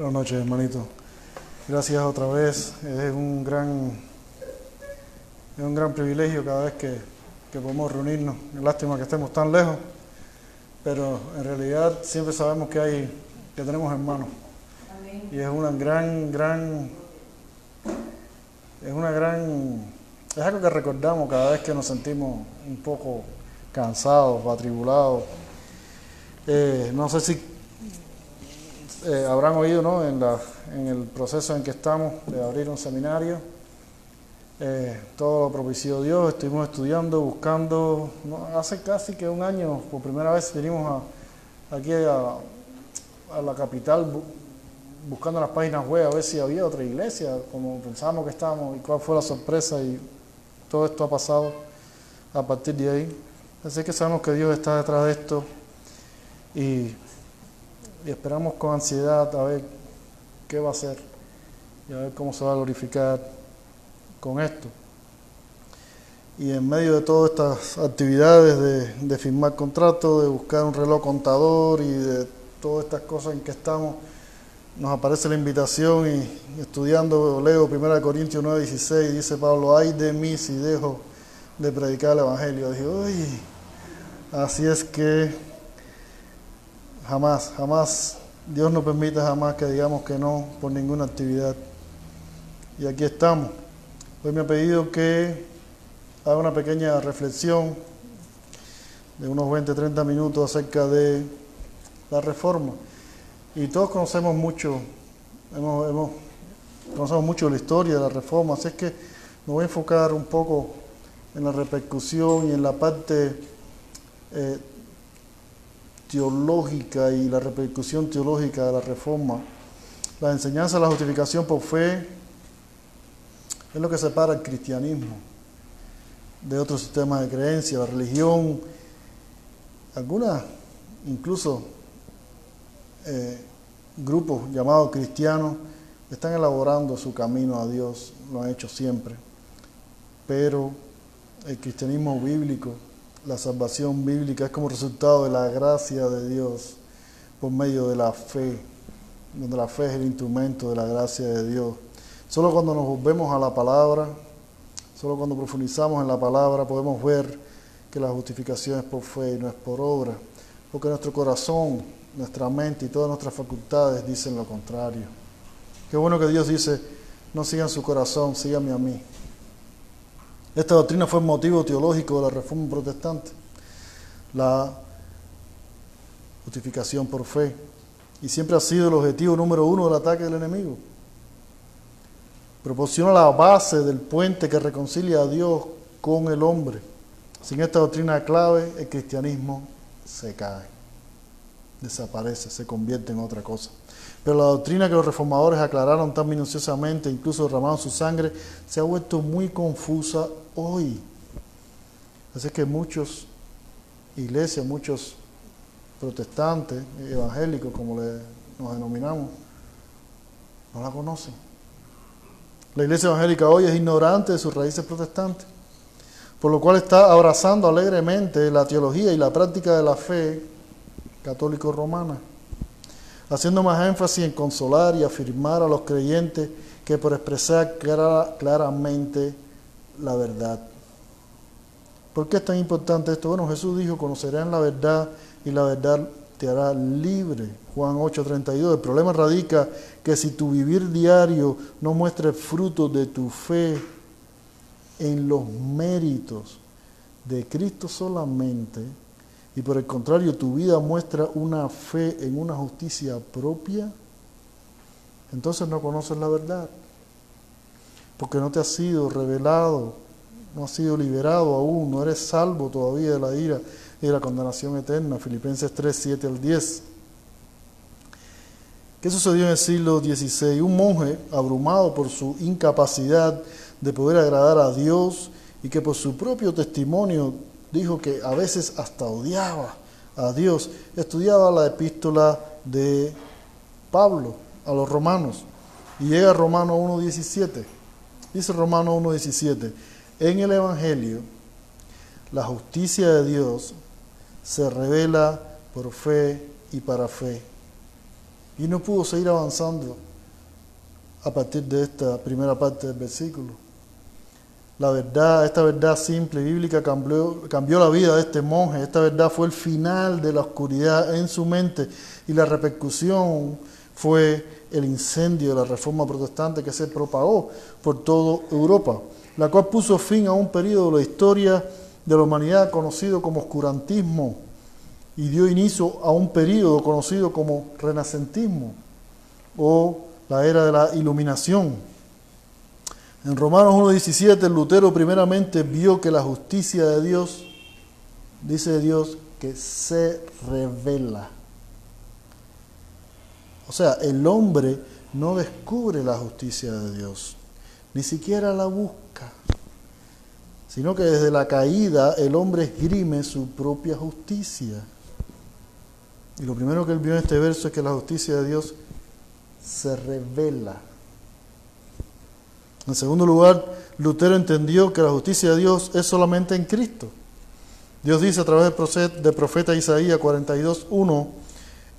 Buenas noches, hermanito. Gracias otra vez. Es un gran, es un gran privilegio cada vez que, que podemos reunirnos. Lástima que estemos tan lejos, pero en realidad siempre sabemos que hay, que tenemos hermanos. Y es una gran, gran, es una gran, es algo que recordamos cada vez que nos sentimos un poco cansados, atribulados. Eh, no sé si eh, habrán oído ¿no? en, la, en el proceso en que estamos de abrir un seminario. Eh, todo lo propició Dios, estuvimos estudiando, buscando, hace casi que un año, por primera vez vinimos a, aquí a, la capital buscando las páginas web a ver si había otra iglesia, como pensábamos que estábamos y cuál fue la sorpresa y todo esto ha pasado a partir de ahí. Así que sabemos que Dios está detrás de esto y y esperamos con ansiedad a ver qué va a hacer y a ver cómo se va a glorificar con esto. Y en medio de todas estas actividades de, de firmar contratos, de buscar un reloj contador y de todas estas cosas en que estamos, nos aparece la invitación y estudiando, leo 1 Corintios 9, 16, dice Pablo, ay de mí si dejo de predicar el Evangelio. Dije, uy, así es que Jamás, jamás. Dios no permite jamás que digamos que no por ninguna actividad. Y aquí estamos. Hoy me ha pedido que haga una pequeña reflexión de unos 20, 30 minutos acerca de la reforma. Y todos conocemos mucho, hemos, conocemos mucho la historia de la reforma, así es que me voy a enfocar un poco en la repercusión y en la parte eh, teológica y la repercusión teológica de la reforma. La enseñanza de la justificación por fe es lo que separa el cristianismo de otros sistemas de creencia, la religión, algunas incluso eh, grupos llamados cristianos están elaborando su camino a Dios, lo han hecho siempre, pero el cristianismo bíblico la salvación bíblica es como resultado de la gracia de Dios por medio de la fe, donde la fe es el instrumento de la gracia de Dios. Solo cuando nos volvemos a la palabra, solo cuando profundizamos en la palabra podemos ver que la justificación es por fe y no es por obra, porque nuestro corazón, nuestra mente y todas nuestras facultades dicen lo contrario. Qué bueno que Dios dice, no sigan su corazón, síganme a mí. Esta doctrina fue motivo teológico de la reforma protestante, la justificación por fe, y siempre ha sido el objetivo número uno del ataque del enemigo. Proporciona la base del puente que reconcilia a Dios con el hombre. Sin esta doctrina clave, el cristianismo se cae, desaparece, se convierte en otra cosa. Pero la doctrina que los reformadores aclararon tan minuciosamente, incluso derramaron su sangre, se ha vuelto muy confusa hoy. Así que muchos iglesias, muchos protestantes, evangélicos, como nos denominamos, no la conocen. La iglesia evangélica hoy es ignorante de sus raíces protestantes, por lo cual está abrazando alegremente la teología y la práctica de la fe católico-romana haciendo más énfasis en consolar y afirmar a los creyentes que por expresar claramente la verdad. ¿Por qué es tan importante esto? Bueno, Jesús dijo, conocerán la verdad y la verdad te hará libre. Juan 8:32. El problema radica que si tu vivir diario no muestra el fruto de tu fe en los méritos de Cristo solamente, y por el contrario tu vida muestra una fe en una justicia propia, entonces no conoces la verdad, porque no te has sido revelado, no has sido liberado aún, no eres salvo todavía de la ira y de la condenación eterna. Filipenses 3, 7 al 10. ¿Qué sucedió en el siglo XVI? Un monje abrumado por su incapacidad de poder agradar a Dios y que por su propio testimonio dijo que a veces hasta odiaba a Dios. Estudiaba la epístola de Pablo a los romanos y llega a Romano 1.17. Dice Romano 1.17, en el Evangelio la justicia de Dios se revela por fe y para fe. Y no pudo seguir avanzando a partir de esta primera parte del versículo. La verdad, esta verdad simple bíblica cambió, cambió la vida de este monje. Esta verdad fue el final de la oscuridad en su mente y la repercusión fue el incendio de la reforma protestante que se propagó por toda Europa, la cual puso fin a un periodo de la historia de la humanidad conocido como oscurantismo y dio inicio a un periodo conocido como renacentismo o la era de la iluminación. En Romanos 1.17 Lutero primeramente vio que la justicia de Dios, dice Dios, que se revela. O sea, el hombre no descubre la justicia de Dios, ni siquiera la busca, sino que desde la caída el hombre esgrime su propia justicia. Y lo primero que él vio en este verso es que la justicia de Dios se revela. En segundo lugar, Lutero entendió que la justicia de Dios es solamente en Cristo. Dios dice a través del profeta Isaías 42.1,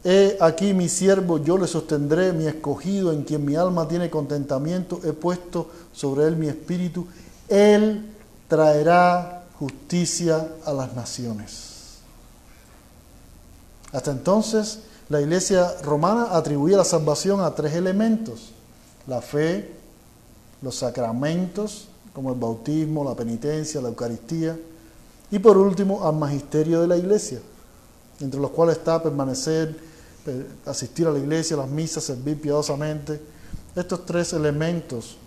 He aquí mi siervo, yo le sostendré, mi escogido, en quien mi alma tiene contentamiento, he puesto sobre él mi espíritu, él traerá justicia a las naciones. Hasta entonces, la iglesia romana atribuía la salvación a tres elementos, la fe, los sacramentos, como el bautismo, la penitencia, la Eucaristía, y por último al magisterio de la iglesia, entre los cuales está permanecer asistir a la iglesia, las misas, servir piadosamente. Estos tres elementos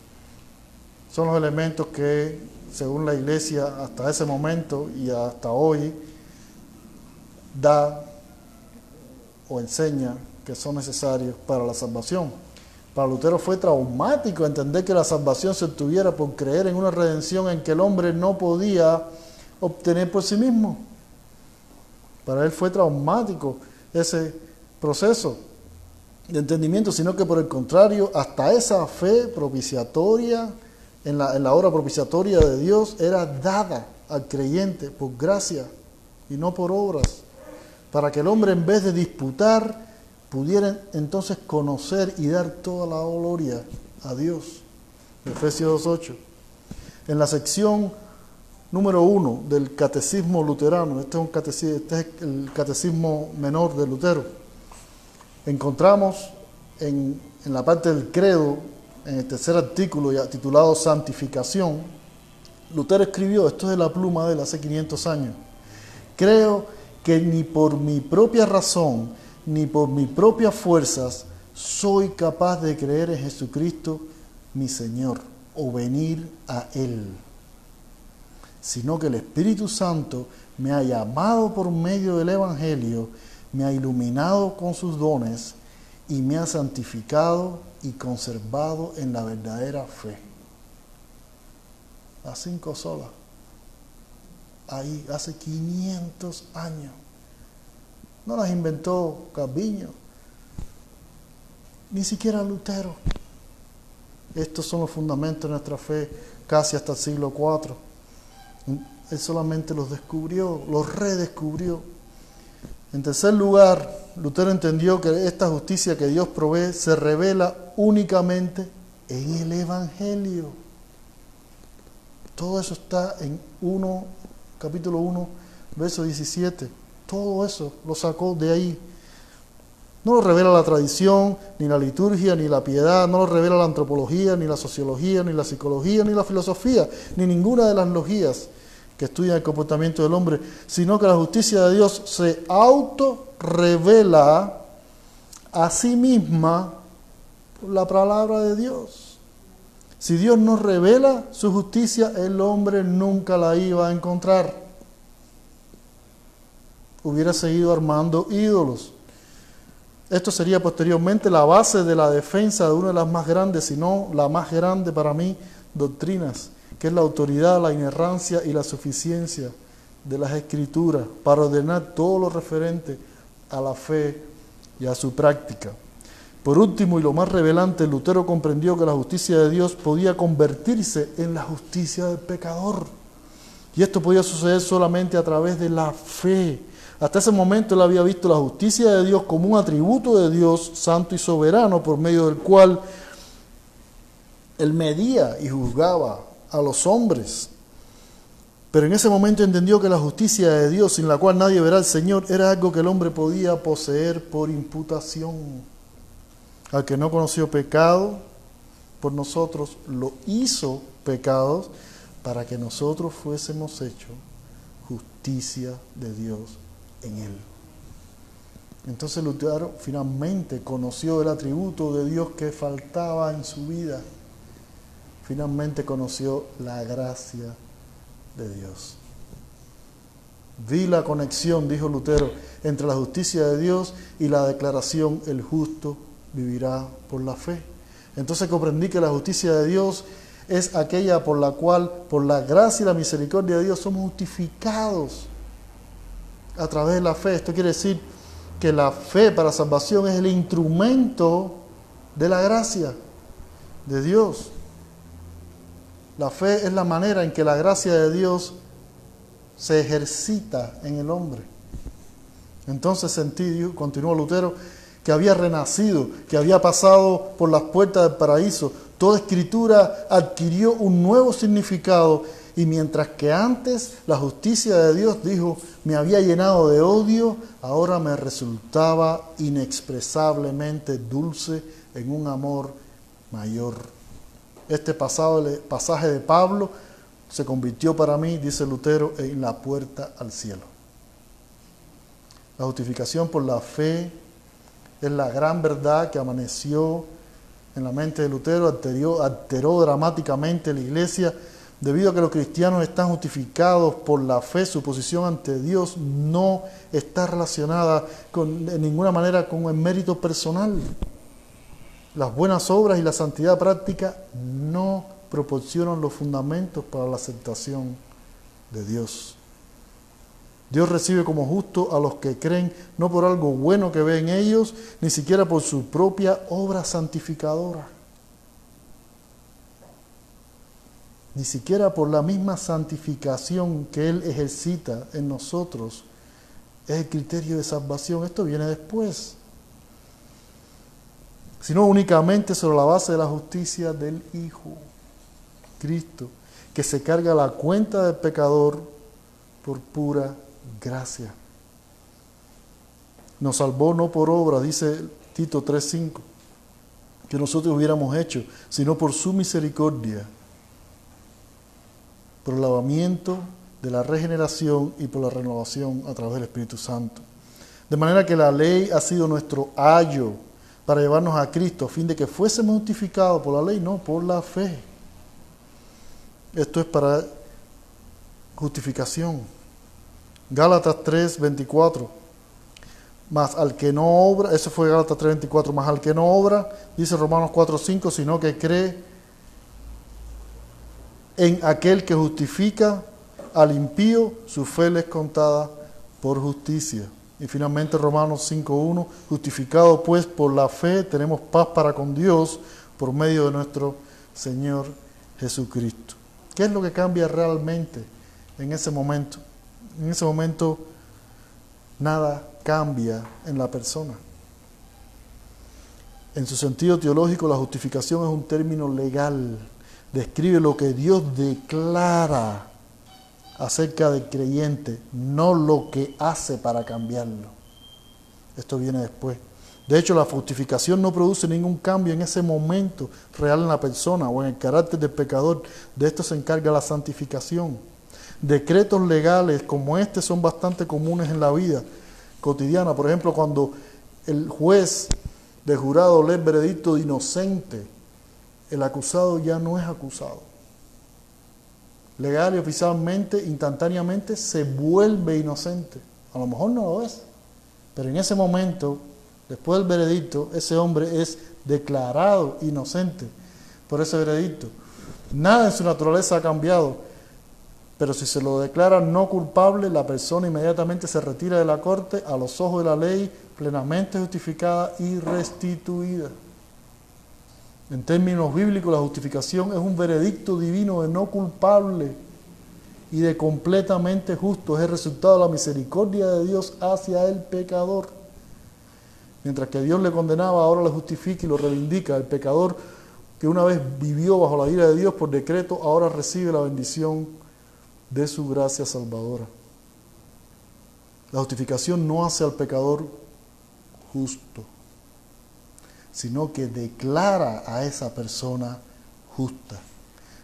son los elementos que, según la iglesia, hasta ese momento y hasta hoy, da o enseña que son necesarios para la salvación. Para Lutero fue traumático entender que la salvación se obtuviera por creer en una redención en que el hombre no podía obtener por sí mismo. Para él fue traumático ese proceso de entendimiento, sino que por el contrario, hasta esa fe propiciatoria, en la, en la obra propiciatoria de Dios, era dada al creyente por gracia y no por obras, para que el hombre en vez de disputar, pudiera entonces conocer y dar toda la gloria a Dios. Efesios 2.8. En la sección número uno del catecismo luterano, este este es el catecismo menor de Lutero, encontramos en, la parte del credo, en el tercer artículo ya titulado Santificación, Lutero escribió, esto es de la pluma de él hace 500 años, creo que ni por mi propia razón, ni por mis propias fuerzas, soy capaz de creer en Jesucristo, mi Señor, o venir a Él, sino que el Espíritu Santo me ha llamado por medio del Evangelio me ha iluminado con sus dones y me ha santificado y conservado en la verdadera fe. A cinco solas. Ahí, hace 500 años. No las inventó Calviño, ni siquiera Lutero. Estos son los fundamentos de nuestra fe casi hasta el siglo IV. Él solamente los descubrió, los redescubrió. En tercer lugar, Lutero entendió que esta justicia que Dios provee se revela únicamente en el Evangelio. Todo eso está en 1, capítulo 1, verso 17. Todo eso lo sacó de ahí. No lo revela la tradición, ni la liturgia, ni la piedad, no lo revela la antropología, ni la sociología, ni la psicología, ni la filosofía, ni ninguna de las logías que estudia el comportamiento del hombre, sino que la justicia de Dios se auto-revela a sí misma por la palabra de Dios. Si Dios no revela su justicia, el hombre nunca la iba a encontrar. Hubiera seguido armando ídolos. Esto sería posteriormente la base de la defensa de una de las más grandes, si no la más grande para mí, doctrinas que es la autoridad, la inerrancia y la suficiencia de las escrituras para ordenar todo lo referente a la fe y a su práctica. Por último y lo más revelante, Lutero comprendió que la justicia de Dios podía convertirse en la justicia del pecador. Y esto podía suceder solamente a través de la fe, Hasta ese momento él había visto la justicia de Dios como un atributo de Dios santo y soberano por medio del cual él medía y juzgaba a los hombres. Pero en ese momento entendió que la justicia de Dios, sin la cual nadie verá al Señor, era algo que el hombre podía poseer por imputación. Al que no conoció pecado por nosotros, lo hizo pecado para que nosotros fuésemos hechos justicia de Dios él. Entonces Lutero finalmente conoció el atributo de Dios que faltaba en su vida. Finalmente conoció la gracia de Dios. Vi la conexión, dijo Lutero, entre la justicia de Dios y la declaración, el justo vivirá por la fe. Entonces comprendí que la justicia de Dios es aquella por la cual, por la gracia y la misericordia de Dios, somos justificados a través de la fe. Esto quiere decir que la fe para salvación es el instrumento de la gracia de Dios. La fe es la manera en que la gracia de Dios se ejercita en el hombre. Entonces sentí, continuó Lutero, que había renacido, que había pasado por las puertas del paraíso. Toda escritura adquirió un nuevo significado y mientras que antes la justicia de Dios dijo me había llenado de odio, ahora me resultaba inexpresablemente dulce en un amor mayor. Este pasaje de Pablo se convirtió para mí, dice Lutero, en la puerta al cielo. La justificación por la fe es la gran verdad que amaneció en la mente de Lutero, alteró, alteró dramáticamente la iglesia, debido a que los cristianos están justificados por la fe, su posición ante Dios no está relacionada con, de ninguna manera con el mérito personal. Las buenas obras y la santidad práctica no proporcionan los fundamentos para la aceptación de Dios. Dios recibe como justo a los que creen no por algo bueno que ven ellos, ni siquiera por su propia obra santificadora. Ni siquiera por la misma santificación que Él ejercita en nosotros es el criterio de salvación. Esto viene después. Sino únicamente sobre la base de la justicia del Hijo, Cristo, que se carga la cuenta del pecador por pura gracia. Nos salvó no por obra, dice Tito 3.5, que nosotros hubiéramos hecho, sino por su misericordia, por el lavamiento de la regeneración y por la renovación a través del Espíritu Santo. De manera que la ley ha sido nuestro ayo para llevarnos a Cristo, a fin de que fuésemos justificados por la ley, no por la fe. Esto es para justificación. Gálatas 3, 24. Más al que no obra, eso fue Gálatas 3, 24, más al que no obra, dice Romanos 4, 5, sino que cree en aquel que justifica al impío, su fe le es contada por justicia. Y finalmente Romanos 5.1, justificado pues por la fe, tenemos paz para con Dios por medio de nuestro Señor Jesucristo. ¿Qué es lo que cambia realmente en ese momento? en ese momento nada cambia en la persona. En su sentido teológico, la justificación es un término legal. Describe lo que Dios declara acerca del creyente, no lo que hace para cambiarlo. Esto viene después. De hecho, la justificación no produce ningún cambio en ese momento real en la persona o en el carácter del pecador. De esto se encarga la santificación. Decretos legales como este son bastante comunes en la vida cotidiana. Por ejemplo, cuando el juez de jurado lee el veredicto de inocente, el acusado ya no es acusado. Legal y oficialmente, instantáneamente, se vuelve inocente. A lo mejor no lo es, pero en ese momento, después del veredicto, ese hombre es declarado inocente por ese veredicto. Nada en su naturaleza ha cambiado pero si se lo declara no culpable, la persona inmediatamente se retira de la corte a los ojos de la ley, plenamente justificada y restituida. En términos bíblicos, la justificación es un veredicto divino de no culpable y de completamente justo. Es el resultado de la misericordia de Dios hacia el pecador. Mientras que Dios le condenaba, ahora le justifica y lo reivindica. El pecador que una vez vivió bajo la ira de Dios por decreto, ahora recibe la bendición de su gracia salvadora. La justificación no hace al pecador justo, sino que declara a esa persona justa.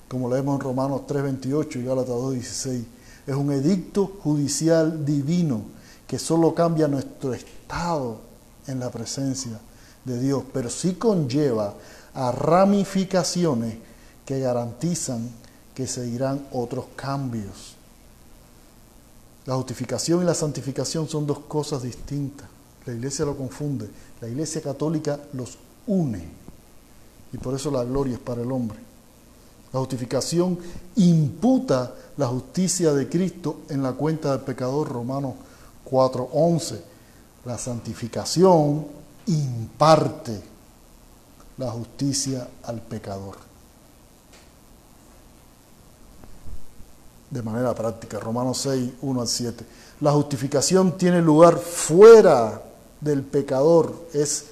Como leemos en Romanos 3:28 y Gálatas 2:16. Es un edicto judicial divino que solo cambia nuestro estado en la presencia de Dios, pero sí conlleva a ramificaciones que garantizan que seguirán otros cambios. La justificación y la santificación son dos cosas distintas. La iglesia lo confunde. La iglesia católica los une. Y por eso la gloria es para el hombre. La justificación imputa la justicia de Cristo en la cuenta del pecador, Romanos 4:11. La santificación imparte la justicia al pecador. de manera práctica. Romanos 6, 1 al 7. La justificación tiene lugar fuera del pecador, es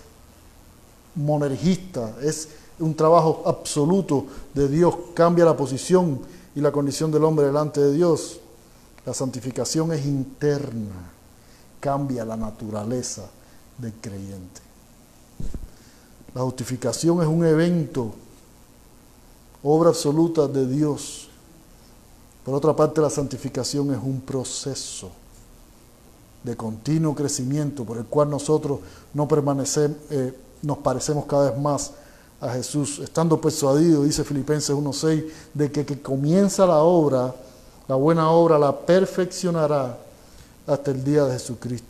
monergista, es un trabajo absoluto de Dios, cambia la posición y la condición del hombre delante de Dios. La santificación es interna, cambia la naturaleza del creyente. La justificación es un evento, obra absoluta de Dios por otra parte, la santificación es un proceso de continuo crecimiento por el cual nosotros no permanecemos, eh, nos parecemos cada vez más a Jesús, estando persuadido, dice Filipenses 1.6, de que que comienza la obra, la buena obra, la perfeccionará hasta el día de Jesucristo.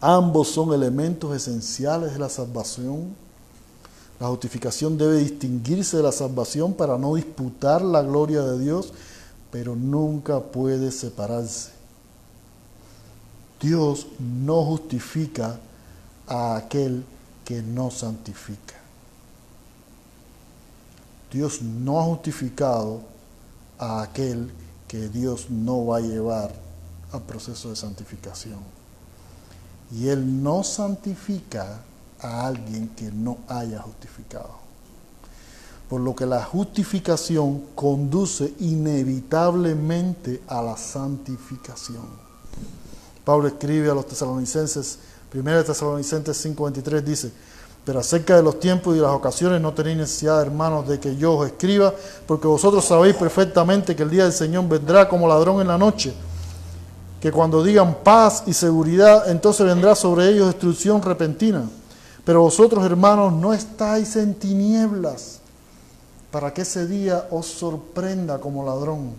Ambos son elementos esenciales de la salvación. La justificación debe distinguirse de la salvación para no disputar la gloria de Dios pero nunca puede separarse. Dios no justifica a aquel que no santifica. Dios no ha justificado a aquel que Dios no va a llevar al proceso de santificación. Y Él no santifica a alguien que no haya justificado por lo que la justificación conduce inevitablemente a la santificación. Pablo escribe a los tesalonicenses, 1 Tesalonicenses 5:23 dice, pero acerca de los tiempos y las ocasiones no tenéis necesidad, hermanos, de que yo os escriba, porque vosotros sabéis perfectamente que el día del Señor vendrá como ladrón en la noche, que cuando digan paz y seguridad, entonces vendrá sobre ellos destrucción repentina. Pero vosotros, hermanos, no estáis en tinieblas para que ese día os sorprenda como ladrón.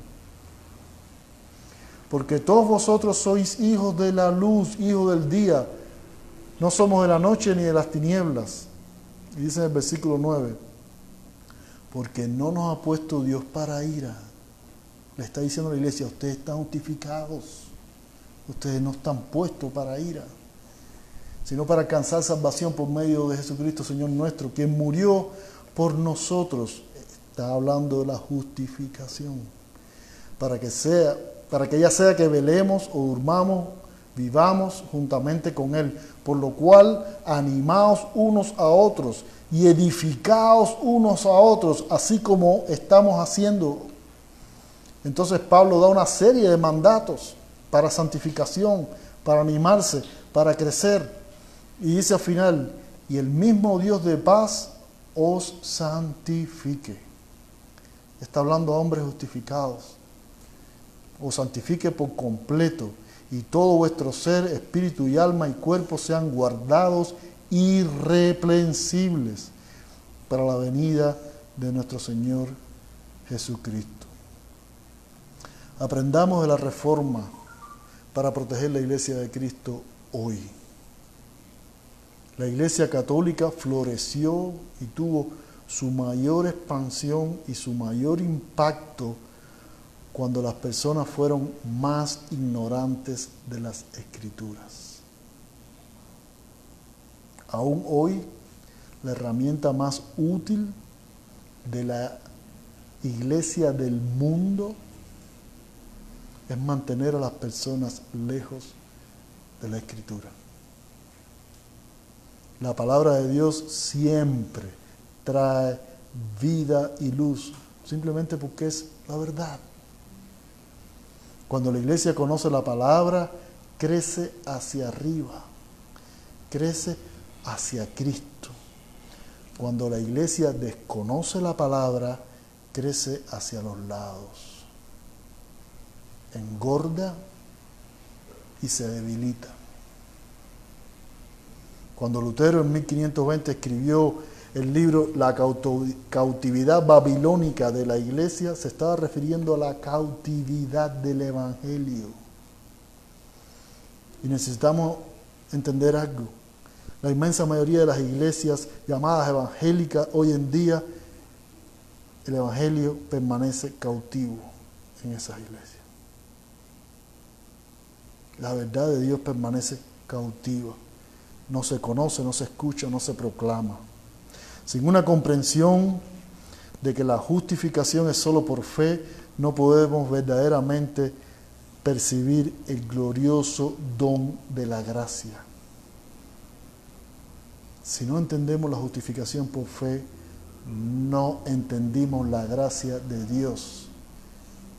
Porque todos vosotros sois hijos de la luz, hijos del día. No somos de la noche ni de las tinieblas. Y dice en el versículo 9, porque no nos ha puesto Dios para ira. Le está diciendo la iglesia, ustedes están justificados. Ustedes no están puestos para ira, sino para alcanzar salvación por medio de Jesucristo, Señor nuestro, quien murió por nosotros Está hablando de la justificación. Para que sea, para que ella sea que velemos o durmamos, vivamos juntamente con Él. Por lo cual, animaos unos a otros y edificaos unos a otros, así como estamos haciendo. Entonces Pablo da una serie de mandatos para santificación, para animarse, para crecer. Y dice al final, y el mismo Dios de paz os santifique está hablando a hombres justificados. Os santifique por completo y todo vuestro ser, espíritu y alma y cuerpo sean guardados irreprensibles para la venida de nuestro Señor Jesucristo. Aprendamos de la reforma para proteger la iglesia de Cristo hoy. La iglesia católica floreció y tuvo su mayor expansión y su mayor impacto cuando las personas fueron más ignorantes de las escrituras. Aún hoy, la herramienta más útil de la iglesia del mundo es mantener a las personas lejos de la escritura. La palabra de Dios siempre trae vida y luz, simplemente porque es la verdad. Cuando la iglesia conoce la palabra, crece hacia arriba, crece hacia Cristo. Cuando la iglesia desconoce la palabra, crece hacia los lados, engorda y se debilita. Cuando Lutero en 1520 escribió el libro La cautividad babilónica de la iglesia, se estaba refiriendo a la cautividad del Evangelio. Y necesitamos entender algo. La inmensa mayoría de las iglesias llamadas evangélicas hoy en día, el Evangelio permanece cautivo en esas iglesias. La verdad de Dios permanece cautiva. No se conoce, no se escucha, no se proclama. Sin una comprensión de que la justificación es solo por fe, no podemos verdaderamente percibir el glorioso don de la gracia. Si no entendemos la justificación por fe, no entendimos la gracia de Dios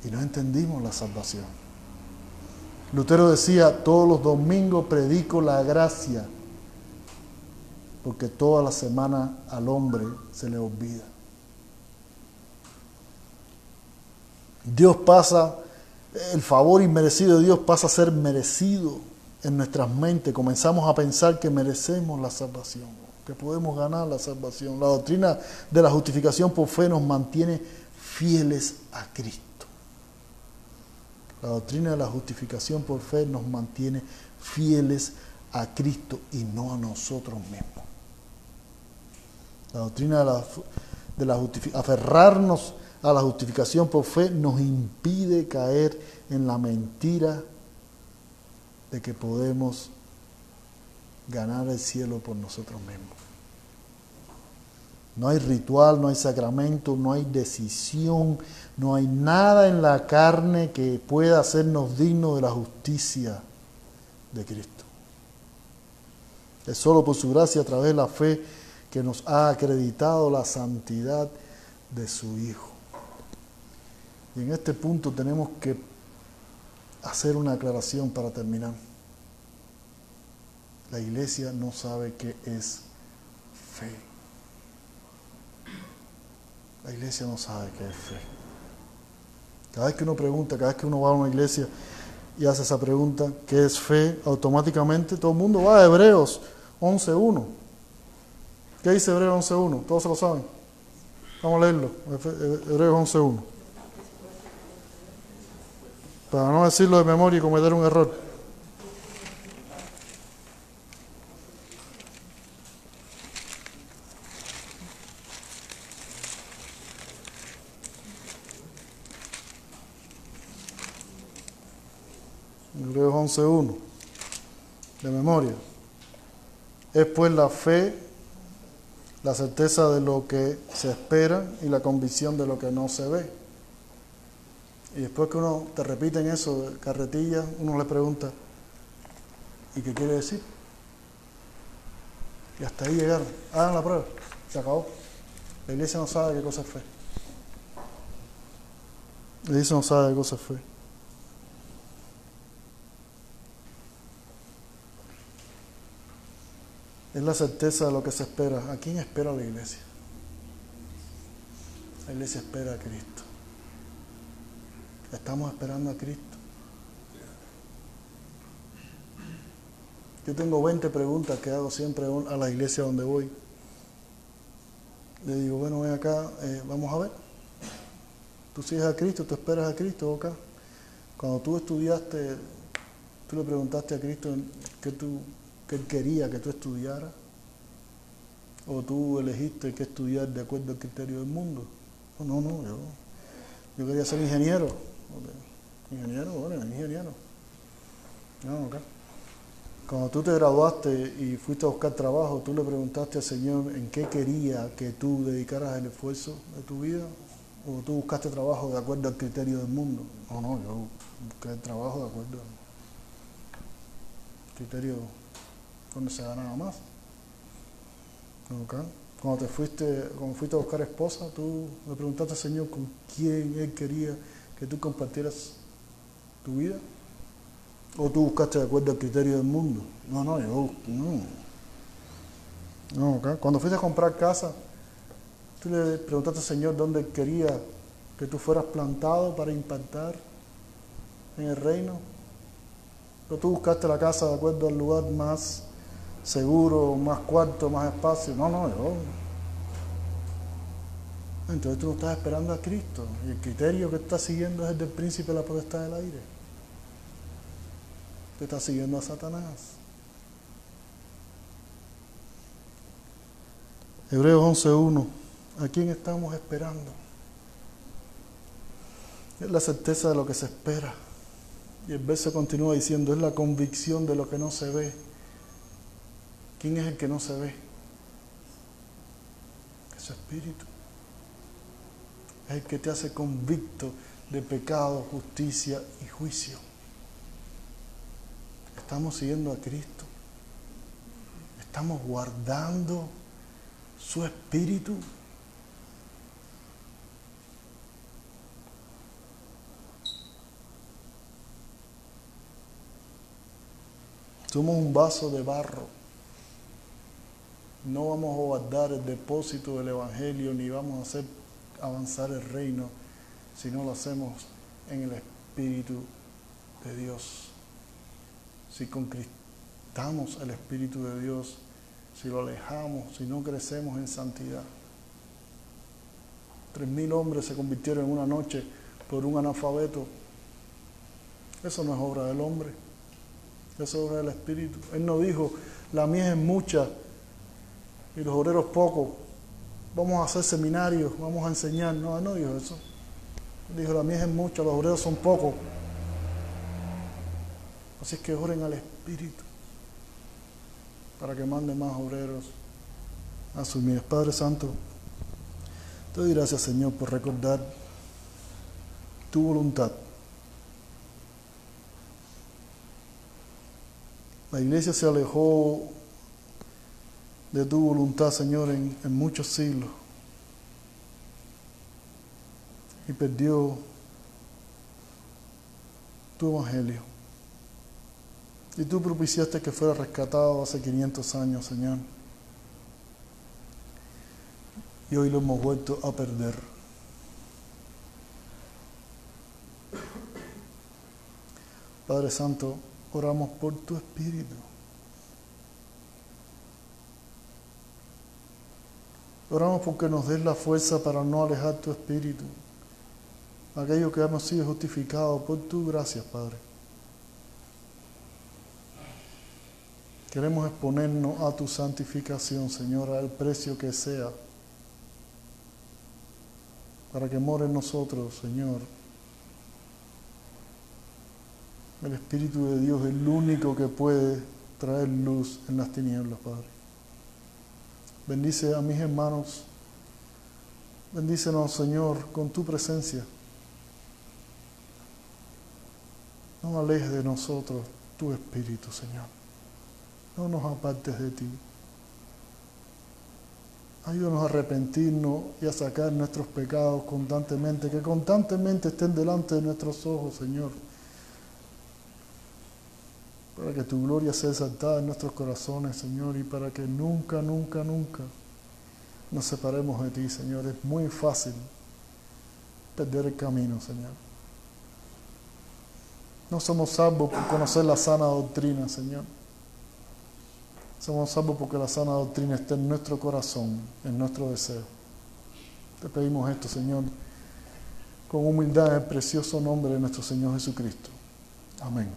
y no entendimos la salvación. Lutero decía, todos los domingos predico la gracia, porque toda la semana al hombre se le olvida. Dios pasa, el favor inmerecido de Dios pasa a ser merecido en nuestras mentes comenzamos a pensar que merecemos la salvación, que podemos ganar la salvación. La doctrina de la justificación por fe nos mantiene fieles a Cristo. La doctrina de la justificación por fe nos mantiene fieles a Cristo y no a nosotros mismos. La doctrina de la, de la aferrarnos a la justificación por fe nos impide caer en la mentira de que podemos ganar el cielo por nosotros mismos. No hay ritual, no hay sacramento, no hay decisión, no hay nada en la carne que pueda hacernos dignos de la justicia de Cristo. Es solo por su gracia a través de la fe que nos ha acreditado la santidad de su Hijo. Y en este punto tenemos que hacer una aclaración para terminar. La iglesia no sabe qué es fe. La iglesia no sabe qué es fe. Cada vez que uno pregunta, cada vez que uno va a una iglesia y hace esa pregunta, ¿qué es fe? Automáticamente todo el mundo va a Hebreos 11.1. ¿Qué dice Hebreos 11.1? Todos se lo saben. Vamos a leerlo. Hebreos 11.1 para no decirlo de memoria y cometer un error. Hebreos 11.1, de memoria. Es pues la fe, la certeza de lo que se espera y la convicción de lo que no se ve. Y después que uno te repiten eso, carretilla, uno le pregunta, ¿y qué quiere decir? Y hasta ahí llegaron. Hagan la prueba. Se acabó. La iglesia no sabe qué cosa es fe. La iglesia no sabe qué cosa es fe. Es la certeza de lo que se espera. ¿A quién espera la iglesia? La iglesia espera a Cristo. Estamos esperando a Cristo. Yo tengo 20 preguntas que hago siempre a la iglesia donde voy. Le digo, bueno, ven acá, eh, vamos a ver. Tú sigues a Cristo, tú esperas a Cristo acá. Cuando tú estudiaste, tú le preguntaste a Cristo qué, tú, qué él quería que tú estudiaras. O tú elegiste qué estudiar de acuerdo al criterio del mundo. No, no, no, yo, yo quería ser ingeniero. Ingeniero, bueno, ingeniero. No, acá. Cuando tú te graduaste y fuiste a buscar trabajo, tú le preguntaste al Señor en qué quería que tú dedicaras el esfuerzo de tu vida, o tú buscaste trabajo de acuerdo al criterio del mundo. No, no, yo, busqué trabajo de acuerdo al criterio donde se ganaba más. Cuando te fuiste, cuando fuiste a buscar esposa, tú le preguntaste al Señor con quién Él quería que tú compartieras tu vida. ¿O tú buscaste de acuerdo al criterio del mundo? No, no, yo no. No, Cuando fuiste a comprar casa, tú le preguntaste al Señor dónde quería que tú fueras plantado para impactar en el reino. Pero tú buscaste la casa de acuerdo al lugar más seguro, más cuarto, más espacio. No, no, yo. Entonces tú no estás esperando a Cristo. Y el criterio que estás siguiendo es el del príncipe de la potestad del aire. Te estás siguiendo a Satanás. Hebreos 11.1. ¿A quién estamos esperando? Es la certeza de lo que se espera. Y el verso continúa diciendo, es la convicción de lo que no se ve. ¿Quién es el que no se ve? Es espíritu. Es el que te hace convicto de pecado, justicia y juicio. Estamos siguiendo a Cristo. Estamos guardando su espíritu. Somos un vaso de barro. No vamos a guardar el depósito del Evangelio ni vamos a hacer avanzar el reino si no lo hacemos en el Espíritu de Dios. Si conquistamos el Espíritu de Dios, si lo alejamos, si no crecemos en santidad. Tres mil hombres se convirtieron en una noche por un analfabeto. Eso no es obra del hombre, eso es obra del Espíritu. Él no dijo, la mies es mucha y los obreros pocos. Vamos a hacer seminarios, vamos a enseñar. No, no dijo eso. dijo, la mies es mucha, los obreros son pocos. Así es que oren al Espíritu para que mande más obreros a su mies. Padre Santo, te doy gracias, Señor, por recordar tu voluntad. La iglesia se alejó de tu voluntad, Señor, en, muchos siglos. Y perdió tu evangelio. Y tú propiciaste que fuera rescatado hace 500 años, Señor. Y hoy lo hemos vuelto a perder. Padre Santo, oramos por tu Espíritu. Oramos porque nos des la fuerza para no alejar tu espíritu. Aquello que hemos sido justificados por tu gracia, Padre. Queremos exponernos a tu santificación, Señor, al precio que sea, para que more en nosotros, Señor. El Espíritu de Dios es el único que puede traer luz en las tinieblas, Padre. Bendice a mis hermanos. Bendícenos, Señor, con tu presencia. No alejes de nosotros tu espíritu, Señor. No nos apartes de ti. Ayúdanos a arrepentirnos y a sacar nuestros pecados constantemente, que constantemente estén delante de nuestros ojos, Señor para que tu gloria sea exaltada en nuestros corazones, Señor, y para que nunca, nunca, nunca nos separemos de ti, Señor. Es muy fácil perder el camino, Señor. No somos salvos por conocer la sana doctrina, Señor. Somos salvos porque la sana doctrina está en nuestro corazón, en nuestro deseo. Te pedimos esto, Señor, con humildad en el precioso nombre de nuestro Señor Jesucristo. Amén.